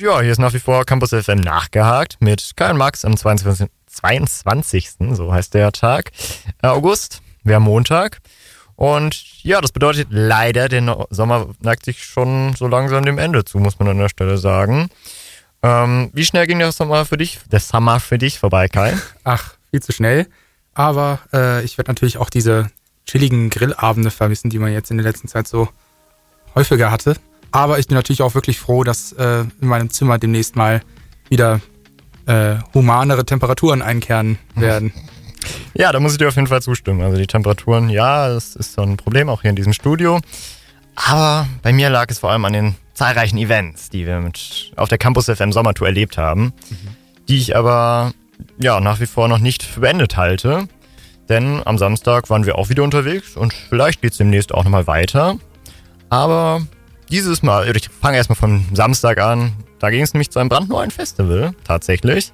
Ja, hier ist nach wie vor Campus FM nachgehakt mit Kai und Max am 22. 22. so heißt der Tag, äh, August. Haben Montag. Und ja, das bedeutet leider, der Sommer neigt sich schon so langsam dem Ende zu, muss man an der Stelle sagen. Ähm, wie schnell ging der Sommer für dich, der Sommer für dich vorbei, Kai? Ach, viel zu schnell. Aber äh, ich werde natürlich auch diese chilligen Grillabende vermissen, die man jetzt in der letzten Zeit so häufiger hatte. Aber ich bin natürlich auch wirklich froh, dass äh, in meinem Zimmer demnächst mal wieder äh, humanere Temperaturen einkehren werden. Ja, da muss ich dir auf jeden Fall zustimmen. Also die Temperaturen, ja, das ist so ein Problem auch hier in diesem Studio. Aber bei mir lag es vor allem an den zahlreichen Events, die wir mit auf der Campus FM Sommertour erlebt haben, mhm. die ich aber ja nach wie vor noch nicht für beendet halte. Denn am Samstag waren wir auch wieder unterwegs und vielleicht geht es demnächst auch nochmal weiter. Aber dieses Mal, ich fange erstmal vom Samstag an. Da ging es nämlich zu einem brandneuen Festival, tatsächlich.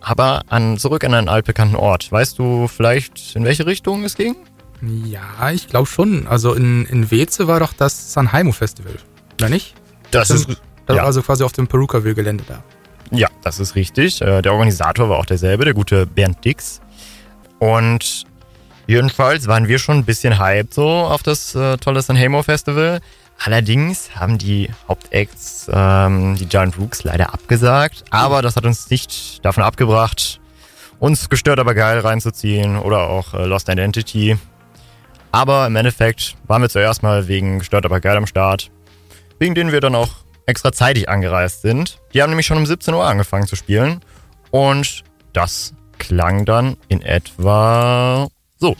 Aber an, zurück an einen altbekannten Ort. Weißt du vielleicht, in welche Richtung es ging? Ja, ich glaube schon. Also in, in Weze war doch das Sanheimo Festival, oder nicht? Das, das ist das ja. war also quasi auf dem Perukaville-Gelände da. Ja, das ist richtig. Äh, der Organisator war auch derselbe, der gute Bernd Dix. Und jedenfalls waren wir schon ein bisschen hyped so auf das äh, tolle Sanheimo Festival. Allerdings haben die Hauptacts, ähm, die Giant Rooks, leider abgesagt. Aber das hat uns nicht davon abgebracht, uns gestört aber geil reinzuziehen oder auch äh, Lost Identity. Aber im Endeffekt waren wir zuerst mal wegen gestört aber geil am Start, wegen denen wir dann auch extra zeitig angereist sind. Die haben nämlich schon um 17 Uhr angefangen zu spielen und das klang dann in etwa so.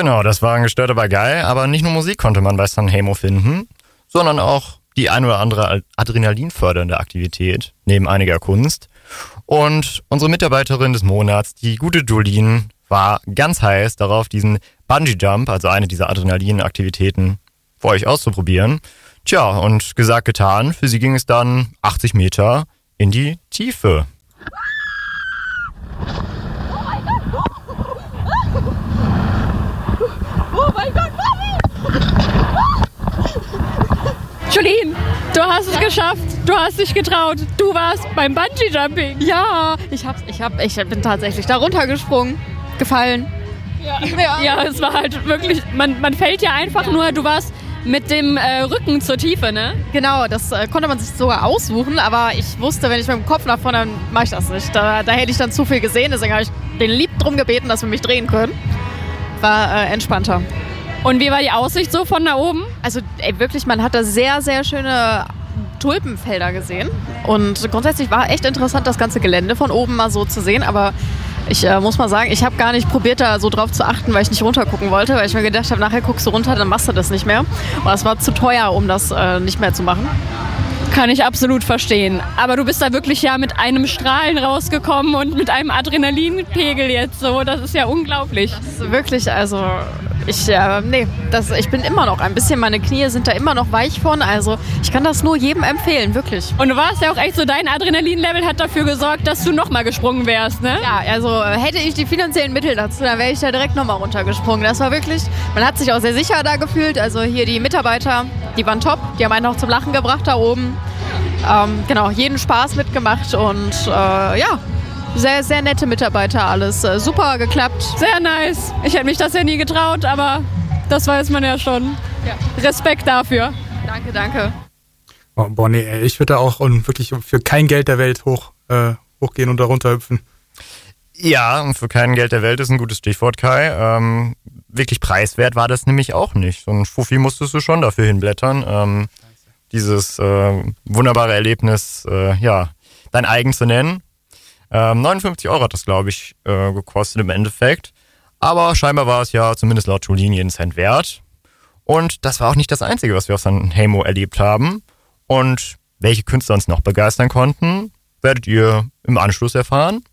Genau, das war gestört aber geil. Aber nicht nur Musik konnte man bei Sanhemo finden, sondern auch die ein oder andere adrenalinfördernde Aktivität neben einiger Kunst. Und unsere Mitarbeiterin des Monats, die gute Jolene, war ganz heiß darauf, diesen Bungee Jump, also eine dieser Adrenalinaktivitäten, für euch auszuprobieren. Tja, und gesagt, getan. Für sie ging es dann 80 Meter in die Tiefe. Jolene, du hast es geschafft. Du hast dich getraut. Du warst beim Bungee Jumping. Ja, ich, hab, ich, hab, ich bin tatsächlich da runtergesprungen. Gefallen. Ja, ja. ja es war halt wirklich, man, man fällt ja einfach ja. nur, du warst mit dem äh, Rücken zur Tiefe, ne? Genau, das äh, konnte man sich sogar aussuchen, aber ich wusste, wenn ich mit dem Kopf nach vorne, dann mache ich das nicht. Da, da hätte ich dann zu viel gesehen, deswegen habe ich den Lieb drum gebeten, dass wir mich drehen können. War äh, entspannter. Und wie war die Aussicht so von da oben? Also ey, wirklich, man hat da sehr, sehr schöne Tulpenfelder gesehen. Und grundsätzlich war echt interessant, das ganze Gelände von oben mal so zu sehen. Aber ich äh, muss mal sagen, ich habe gar nicht probiert, da so drauf zu achten, weil ich nicht runtergucken wollte, weil ich mir gedacht habe, nachher guckst du runter, dann machst du das nicht mehr. Und es war zu teuer, um das äh, nicht mehr zu machen. Kann ich absolut verstehen. Aber du bist da wirklich ja mit einem Strahlen rausgekommen und mit einem Adrenalinpegel jetzt so. Das ist ja unglaublich. wirklich, also ich, äh, nee, das, ich bin immer noch ein bisschen, meine Knie sind da immer noch weich von. Also ich kann das nur jedem empfehlen, wirklich. Und du warst ja auch echt so, dein Adrenalinlevel hat dafür gesorgt, dass du nochmal gesprungen wärst, ne? Ja, also hätte ich die finanziellen Mittel dazu, dann wäre ich da direkt nochmal runtergesprungen. Das war wirklich, man hat sich auch sehr sicher da gefühlt. Also hier die Mitarbeiter, die waren top, die haben einen auch zum Lachen gebracht da oben. Ähm, genau, jeden Spaß mitgemacht und äh, ja, sehr, sehr nette Mitarbeiter alles. Äh, super geklappt. Sehr nice. Ich hätte mich das ja nie getraut, aber das weiß man ja schon. Ja. Respekt dafür. Danke, danke. Oh, boah, nee, ich würde da auch und wirklich für kein Geld der Welt hoch, äh, hochgehen und darunter hüpfen. Ja, und für kein Geld der Welt ist ein gutes Stichwort, Kai. Ähm, wirklich preiswert war das nämlich auch nicht. So ein Fuffi musstest du schon dafür hinblättern. Ähm, dieses äh, wunderbare Erlebnis, äh, ja, dein eigen zu nennen. Ähm, 59 Euro hat das, glaube ich, äh, gekostet im Endeffekt. Aber scheinbar war es ja zumindest laut Jolini jeden Cent wert. Und das war auch nicht das Einzige, was wir auf San Hemo erlebt haben. Und welche Künstler uns noch begeistern konnten, werdet ihr im Anschluss erfahren.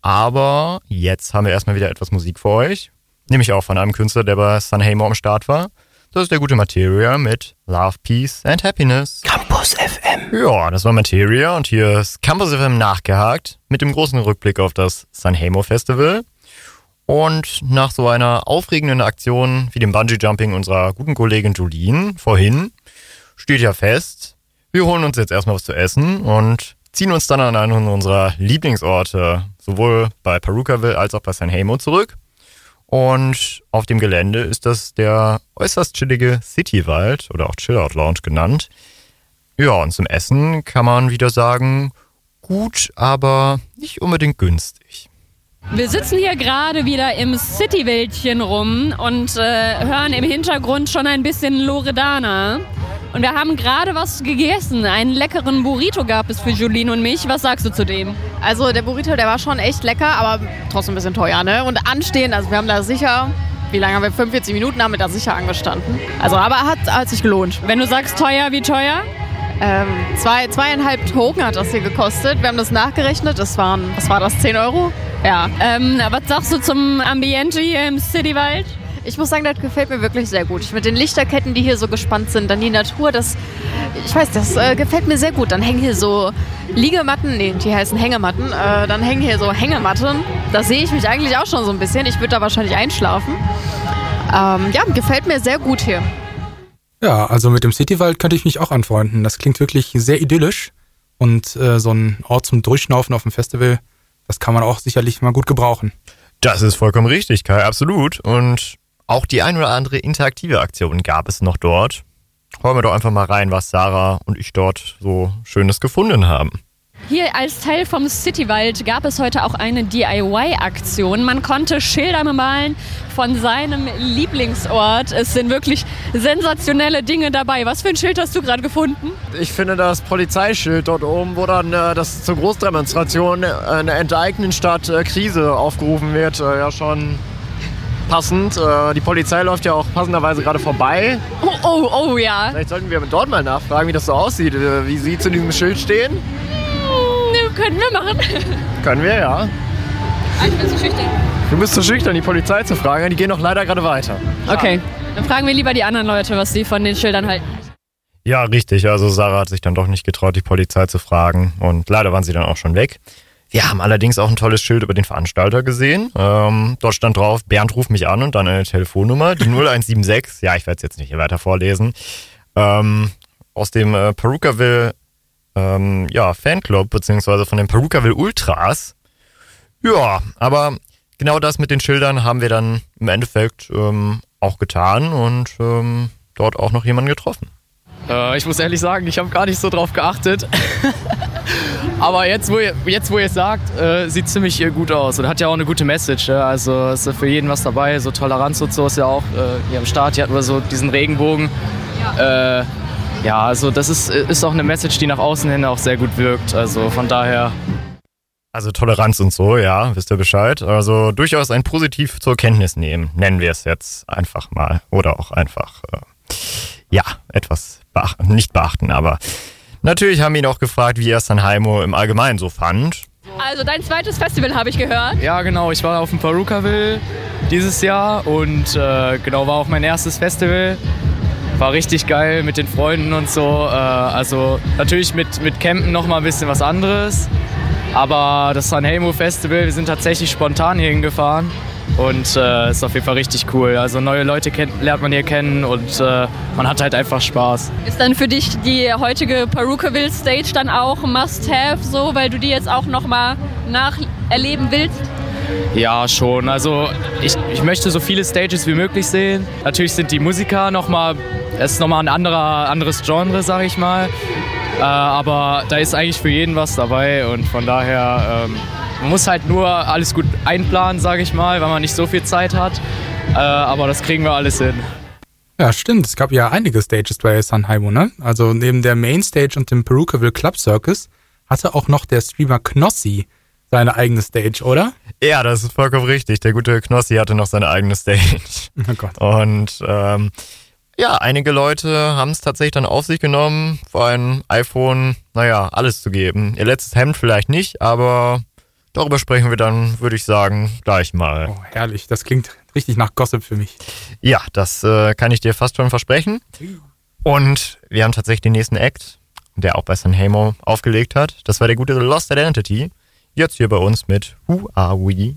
Aber jetzt haben wir erstmal wieder etwas Musik für euch. Nämlich auch von einem Künstler, der bei San Hemo am Start war. Das ist der gute Materia mit Love, Peace and Happiness. Campus FM. Ja, das war Materia und hier ist Campus FM nachgehakt mit dem großen Rückblick auf das Sanhemo Festival. Und nach so einer aufregenden Aktion wie dem Bungee-Jumping unserer guten Kollegin Julien vorhin steht ja fest, wir holen uns jetzt erstmal was zu essen und ziehen uns dann an einen unserer Lieblingsorte, sowohl bei Perukaville als auch bei Sanhemo zurück. Und auf dem Gelände ist das der äußerst chillige Citywald oder auch Chillout Lounge genannt. Ja, und zum Essen kann man wieder sagen, gut, aber nicht unbedingt günstig. Wir sitzen hier gerade wieder im Citywäldchen rum und äh, hören im Hintergrund schon ein bisschen Loredana. Und wir haben gerade was gegessen. Einen leckeren Burrito gab es für Julien und mich. Was sagst du zu dem? Also der Burrito, der war schon echt lecker, aber trotzdem ein bisschen teuer, ne? Und anstehen, also wir haben da sicher, wie lange haben wir? 45 Minuten haben wir da sicher angestanden. Also aber hat, hat sich gelohnt. Wenn du sagst teuer, wie teuer? Ähm, zwei, zweieinhalb Token hat das hier gekostet. Wir haben das nachgerechnet. Das waren, was war das, 10 Euro? Ja. Ähm, was sagst du zum Ambiente hier im Citywald? Ich muss sagen, das gefällt mir wirklich sehr gut. Mit den Lichterketten, die hier so gespannt sind, dann die Natur, das, ich weiß, das äh, gefällt mir sehr gut. Dann hängen hier so Liegematten, nee, die heißen Hängematten. Äh, dann hängen hier so Hängematten. Da sehe ich mich eigentlich auch schon so ein bisschen. Ich würde da wahrscheinlich einschlafen. Ähm, ja, gefällt mir sehr gut hier. Ja, also mit dem Citywald könnte ich mich auch anfreunden. Das klingt wirklich sehr idyllisch. Und äh, so ein Ort zum Durchschnaufen auf dem Festival, das kann man auch sicherlich mal gut gebrauchen. Das ist vollkommen richtig, Kai, absolut. Und auch die ein oder andere interaktive Aktion gab es noch dort. Hören wir doch einfach mal rein, was Sarah und ich dort so Schönes gefunden haben. Hier als Teil vom Citywald gab es heute auch eine DIY-Aktion. Man konnte Schilder bemalen von seinem Lieblingsort. Es sind wirklich sensationelle Dinge dabei. Was für ein Schild hast du gerade gefunden? Ich finde das Polizeischild dort oben, wo dann äh, das zur Großdemonstration äh, eine enteignen Stadt äh, Krise aufgerufen wird, äh, ja schon passend. Die Polizei läuft ja auch passenderweise gerade vorbei. Oh, oh, oh, ja. Vielleicht sollten wir dort mal nachfragen, wie das so aussieht, wie sie zu diesem Schild stehen. Können wir machen. Können wir, ja. Ich bin zu schüchtern. Du bist zu schüchtern, die Polizei zu fragen. Die gehen doch leider gerade weiter. Okay, dann fragen wir lieber die anderen Leute, was sie von den Schildern halten. Ja, richtig. Also Sarah hat sich dann doch nicht getraut, die Polizei zu fragen. Und leider waren sie dann auch schon weg. Wir haben allerdings auch ein tolles Schild über den Veranstalter gesehen. Ähm, dort stand drauf, Bernd ruft mich an und dann eine Telefonnummer, die 0176. Ja, ich werde es jetzt nicht hier weiter vorlesen. Ähm, aus dem äh, Perukaville ähm, ja, Fanclub, beziehungsweise von den Perukaville Ultras. Ja, aber genau das mit den Schildern haben wir dann im Endeffekt ähm, auch getan und ähm, dort auch noch jemanden getroffen. Äh, ich muss ehrlich sagen, ich habe gar nicht so drauf geachtet. Aber jetzt, wo ihr, jetzt, wo ihr es sagt, äh, sieht ziemlich äh, gut aus und hat ja auch eine gute Message. Ja? Also ist ja für jeden was dabei. So Toleranz und so ist ja auch äh, hier am Start. Hier hatten wir so diesen Regenbogen. Ja, äh, ja also das ist, ist auch eine Message, die nach außen hin auch sehr gut wirkt. Also von daher. Also Toleranz und so, ja, wisst ihr Bescheid. Also durchaus ein positiv zur Kenntnis nehmen, nennen wir es jetzt einfach mal. Oder auch einfach, äh, ja, etwas beachten, nicht beachten, aber Natürlich haben wir ihn auch gefragt, wie er Sanheimo im Allgemeinen so fand. Also dein zweites Festival habe ich gehört. Ja, genau. Ich war auf dem Perukaville dieses Jahr und äh, genau war auch mein erstes Festival. War richtig geil mit den Freunden und so. Äh, also natürlich mit, mit Campen noch mal ein bisschen was anderes. Aber das Sanheimo Festival, wir sind tatsächlich spontan hier hingefahren und äh, ist auf jeden Fall richtig cool. Also neue Leute kennt, lernt man hier kennen und äh, man hat halt einfach Spaß. Ist dann für dich die heutige Perukaville Stage dann auch Must-Have, so, weil du die jetzt auch nochmal nacherleben willst? Ja, schon. Also ich, ich möchte so viele Stages wie möglich sehen. Natürlich sind die Musiker nochmal, es ist nochmal ein anderer, anderes Genre, sag ich mal. Äh, aber da ist eigentlich für jeden was dabei und von daher ähm, man muss halt nur alles gut einplanen, sage ich mal, weil man nicht so viel Zeit hat. Äh, aber das kriegen wir alles hin. Ja, stimmt. Es gab ja einige Stages bei Sanheimo, ne? Also neben der Mainstage und dem Perukaville Club Circus hatte auch noch der Streamer Knossi seine eigene Stage, oder? Ja, das ist vollkommen richtig. Der gute Knossi hatte noch seine eigene Stage. Oh Gott. Und ähm, ja, einige Leute haben es tatsächlich dann auf sich genommen, vor ein iPhone, naja, alles zu geben. Ihr letztes Hemd vielleicht nicht, aber Darüber sprechen wir dann, würde ich sagen, gleich mal. Oh, herrlich. Das klingt richtig nach Gossip für mich. Ja, das äh, kann ich dir fast schon versprechen. Und wir haben tatsächlich den nächsten Act. der auch bei Sanhemo aufgelegt hat. Das war der gute Lost Identity. Jetzt hier bei uns mit Who Are We?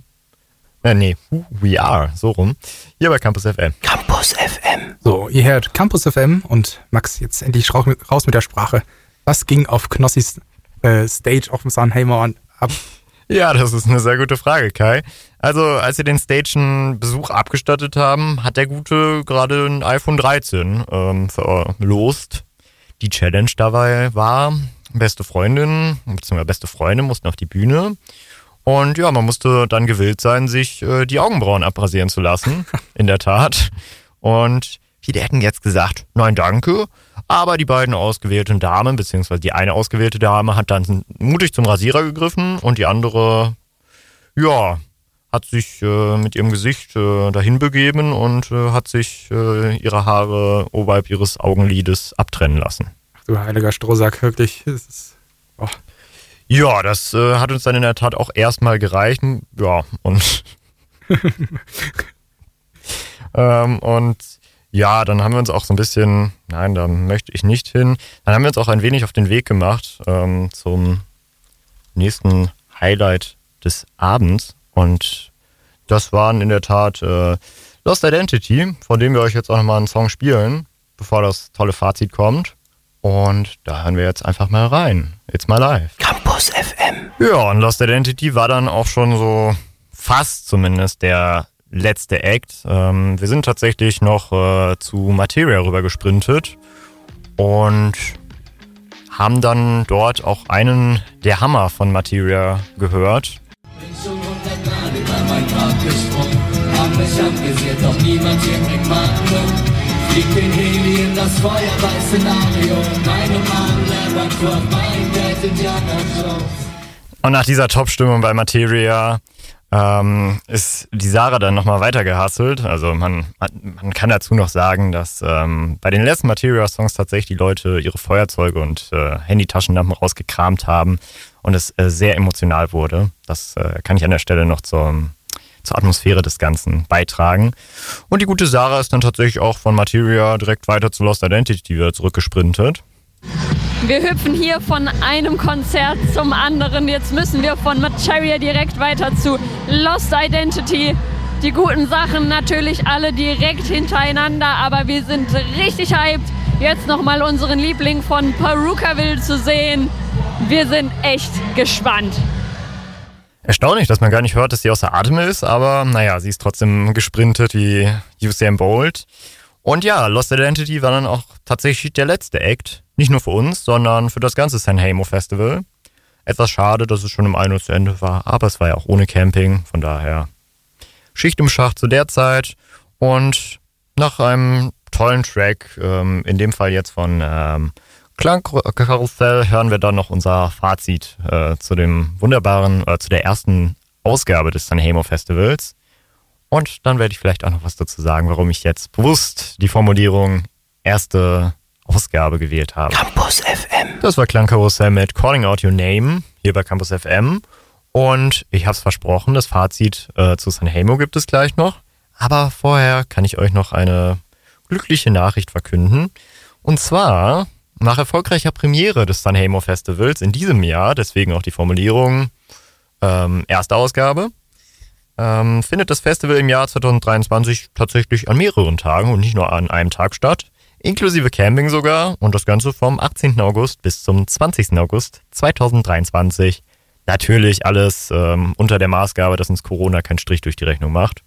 Äh, nee, Who We Are, so rum. Hier bei Campus FM. Campus FM. So, ihr hört Campus FM und Max, jetzt endlich raus mit, der Sprache. Was ging auf Knossis äh, Stage auf dem Sanheimer ab? Ja, das ist eine sehr gute Frage, Kai. Also, als wir den Station-Besuch abgestattet haben, hat der Gute gerade ein iPhone 13 ähm, verlost. Die Challenge dabei war, beste Freundin bzw. beste Freunde mussten auf die Bühne. Und ja, man musste dann gewillt sein, sich äh, die Augenbrauen abrasieren zu lassen. In der Tat. Und viele hätten jetzt gesagt, nein, danke. Aber die beiden ausgewählten Damen, beziehungsweise die eine ausgewählte Dame, hat dann mutig zum Rasierer gegriffen und die andere, ja, hat sich äh, mit ihrem Gesicht äh, dahin begeben und äh, hat sich äh, ihre Haare oberhalb ihres Augenlides abtrennen lassen. Du heiliger Strohsack, wirklich. Ist, oh. Ja, das äh, hat uns dann in der Tat auch erstmal gereicht. Ja, und. ähm, und ja, dann haben wir uns auch so ein bisschen, nein, da möchte ich nicht hin. Dann haben wir uns auch ein wenig auf den Weg gemacht ähm, zum nächsten Highlight des Abends. Und das waren in der Tat äh, Lost Identity, von dem wir euch jetzt auch nochmal einen Song spielen, bevor das tolle Fazit kommt. Und da hören wir jetzt einfach mal rein. It's my life. Campus FM. Ja, und Lost Identity war dann auch schon so fast zumindest der letzte Act. Ähm, wir sind tatsächlich noch äh, zu Materia rüber gesprintet und haben dann dort auch einen der Hammer von Materia gehört. Bin schon hundertmal über mein Grab gesprungen, hab mich amüsiert, doch niemand hier bringt Magnum. Das Feuerwehr-Szenario, meine Mann, Levercroft, mein Dad, Indiana Jones. Und nach dieser Top-Stimmung bei Materia ähm, ist die Sarah dann nochmal weiter gehustelt. Also man, man, man kann dazu noch sagen, dass ähm, bei den letzten Materia-Songs tatsächlich die Leute ihre Feuerzeuge und äh, Handy-Taschenlampen rausgekramt haben und es äh, sehr emotional wurde. Das äh, kann ich an der Stelle noch zur, zur Atmosphäre des Ganzen beitragen. Und die gute Sarah ist dann tatsächlich auch von Materia direkt weiter zu Lost Identity wieder zurückgesprintet. Wir hüpfen hier von einem Konzert zum anderen. Jetzt müssen wir von Materia direkt weiter zu Lost Identity. Die guten Sachen natürlich alle direkt hintereinander, aber wir sind richtig hyped, jetzt nochmal unseren Liebling von Perukaville zu sehen. Wir sind echt gespannt. Erstaunlich, dass man gar nicht hört, dass sie außer Atem ist, aber naja, sie ist trotzdem gesprintet wie Usain Bolt. Und ja, Lost Identity war dann auch tatsächlich der letzte Act. Nicht nur für uns, sondern für das ganze San Hamo Festival. Etwas schade, dass es schon 1 Uhr zu Ende war, aber es war ja auch ohne Camping, von daher Schicht im Schacht zu der Zeit. Und nach einem tollen Track, ähm, in dem Fall jetzt von ähm, Klangkarussell, hören wir dann noch unser Fazit äh, zu dem wunderbaren, äh, zu der ersten Ausgabe des San Hamo Festivals. Und dann werde ich vielleicht auch noch was dazu sagen, warum ich jetzt bewusst die Formulierung erste Ausgabe gewählt habe. Campus FM. Das war Klangkarussell mit Calling Out Your Name hier bei Campus FM. Und ich habe es versprochen, das Fazit äh, zu San Hamo gibt es gleich noch. Aber vorher kann ich euch noch eine glückliche Nachricht verkünden. Und zwar, nach erfolgreicher Premiere des San Hamo Festivals in diesem Jahr, deswegen auch die Formulierung ähm, erste Ausgabe, ähm, findet das Festival im Jahr 2023 tatsächlich an mehreren Tagen und nicht nur an einem Tag statt, inklusive Camping sogar und das Ganze vom 18. August bis zum 20. August 2023. Natürlich alles ähm, unter der Maßgabe, dass uns Corona keinen Strich durch die Rechnung macht.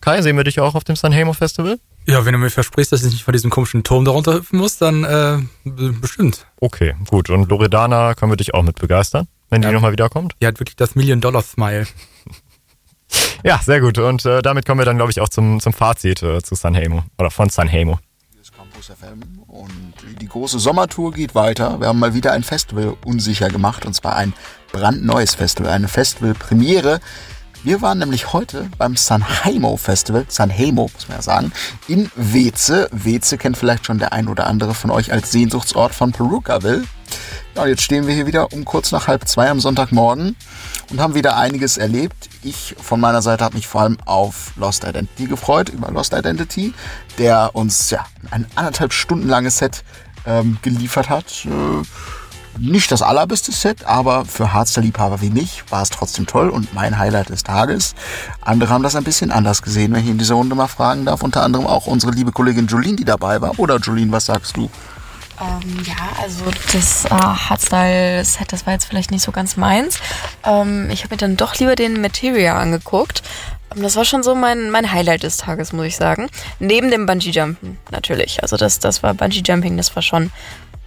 Kai, sehen wir dich auch auf dem San Hamo Festival? Ja, wenn du mir versprichst, dass ich nicht von diesem komischen Turm darunter hüpfen muss, dann äh, bestimmt. Okay, gut. Und Loredana können wir dich auch mit begeistern, wenn Ja. die nochmal wiederkommt? Die hat wirklich das Million-Dollar-Smile. Ja, sehr gut. Und äh, damit kommen wir dann, glaube ich, auch zum, zum Fazit äh, zu San Hamo oder von San Hamo. Hier ist Campus FM und die große Sommertour geht weiter. Wir haben mal wieder ein Festival unsicher gemacht und zwar ein brandneues Festival, eine Festival-Premiere. Wir waren nämlich heute beim Sanheimo Festival, Sanheimo muss man ja sagen, in Weze. Weze kennt vielleicht schon der ein oder andere von euch als Sehnsuchtsort von Perukaville. Ja, und jetzt stehen wir hier wieder um kurz nach halb zwei am Sonntagmorgen und haben wieder einiges erlebt. Ich von meiner Seite habe mich vor allem auf Lost Identity gefreut, über Lost Identity, der uns ja ein anderthalb Stunden langes Set ähm, geliefert hat. Äh, nicht das allerbeste Set, aber für Hardstyle-Liebhaber wie mich war es trotzdem toll und mein Highlight des Tages. Andere haben das ein bisschen anders gesehen, wenn ich in dieser Runde mal fragen darf. Unter anderem auch unsere liebe Kollegin Jolene, die dabei war. Oder Jolene, was sagst du? Ähm, ja, also das äh, Hardstyle-Set, das war jetzt vielleicht nicht so ganz meins. Ähm, ich habe mir dann doch lieber den Materia angeguckt. Ähm, Das war schon so mein, mein Highlight des Tages, muss ich sagen. Neben dem Bungee-Jumpen natürlich. Also das, das war Bungee-Jumping, das war schon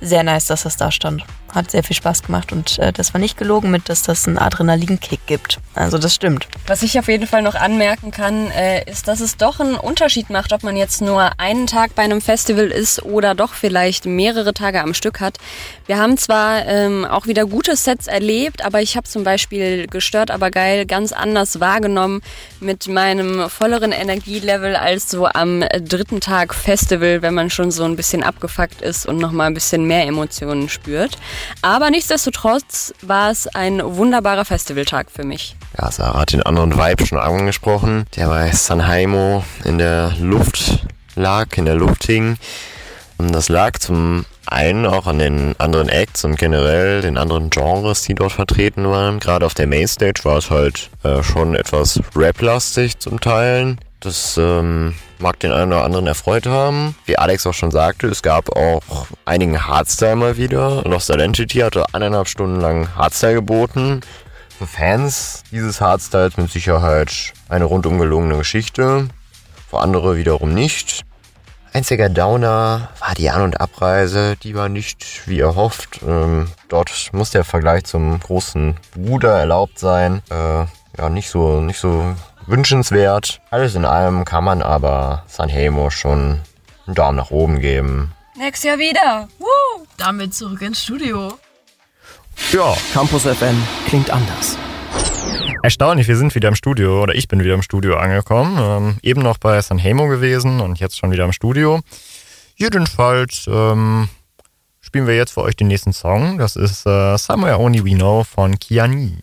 sehr nice, dass das da stand. Hat sehr viel Spaß gemacht und äh, das war nicht gelogen mit, dass das einen Adrenalinkick gibt. Also das stimmt. Was ich auf jeden Fall noch anmerken kann, äh, ist, dass es doch einen Unterschied macht, ob man jetzt nur einen Tag bei einem Festival ist oder doch vielleicht mehrere Tage am Stück hat. Wir haben zwar ähm, auch wieder gute Sets erlebt, aber ich habe zum Beispiel gestört, aber geil ganz anders wahrgenommen mit meinem volleren Energielevel als so am dritten Tag Festival, wenn man schon so ein bisschen abgefuckt ist und nochmal ein bisschen mehr Emotionen spürt. Aber nichtsdestotrotz war es ein wunderbarer Festivaltag für mich. Ja, Sarah hat den anderen Vibe schon angesprochen, der bei Sanheimo in der Luft lag, in der Luft hing. Und Das lag zum einen auch an den anderen Acts und generell den anderen Genres, die dort vertreten waren. Gerade auf der Mainstage war es halt äh, schon etwas rap-lastig zum Teilen. Das ähm, mag den einen oder anderen erfreut haben. Wie Alex auch schon sagte, es gab auch einigen Hardstyle mal wieder. Lost Identity hatte eineinhalb Stunden lang Hardstyle geboten. Für Fans dieses Hardstyles mit Sicherheit eine rundum gelungene Geschichte. Für andere wiederum nicht. Einziger Downer war die An- und Abreise. Die war nicht wie erhofft. Ähm, dort muss der Vergleich zum großen Bruder erlaubt sein. Äh, ja, nicht so, nicht so wünschenswert. Alles in allem kann man aber Sanhemo schon einen Daumen nach oben geben. Nächstes Jahr wieder. Woo! Damit zurück ins Studio. Ja, Campus FM klingt anders. erstaunlich, wir sind wieder im Studio oder ich bin wieder im Studio angekommen. Ähm, eben noch bei Sanhemo gewesen und jetzt schon wieder im Studio. Jedenfalls ähm, spielen wir jetzt für euch den nächsten Song. Das ist äh, Somewhere Only We Know von Kiani.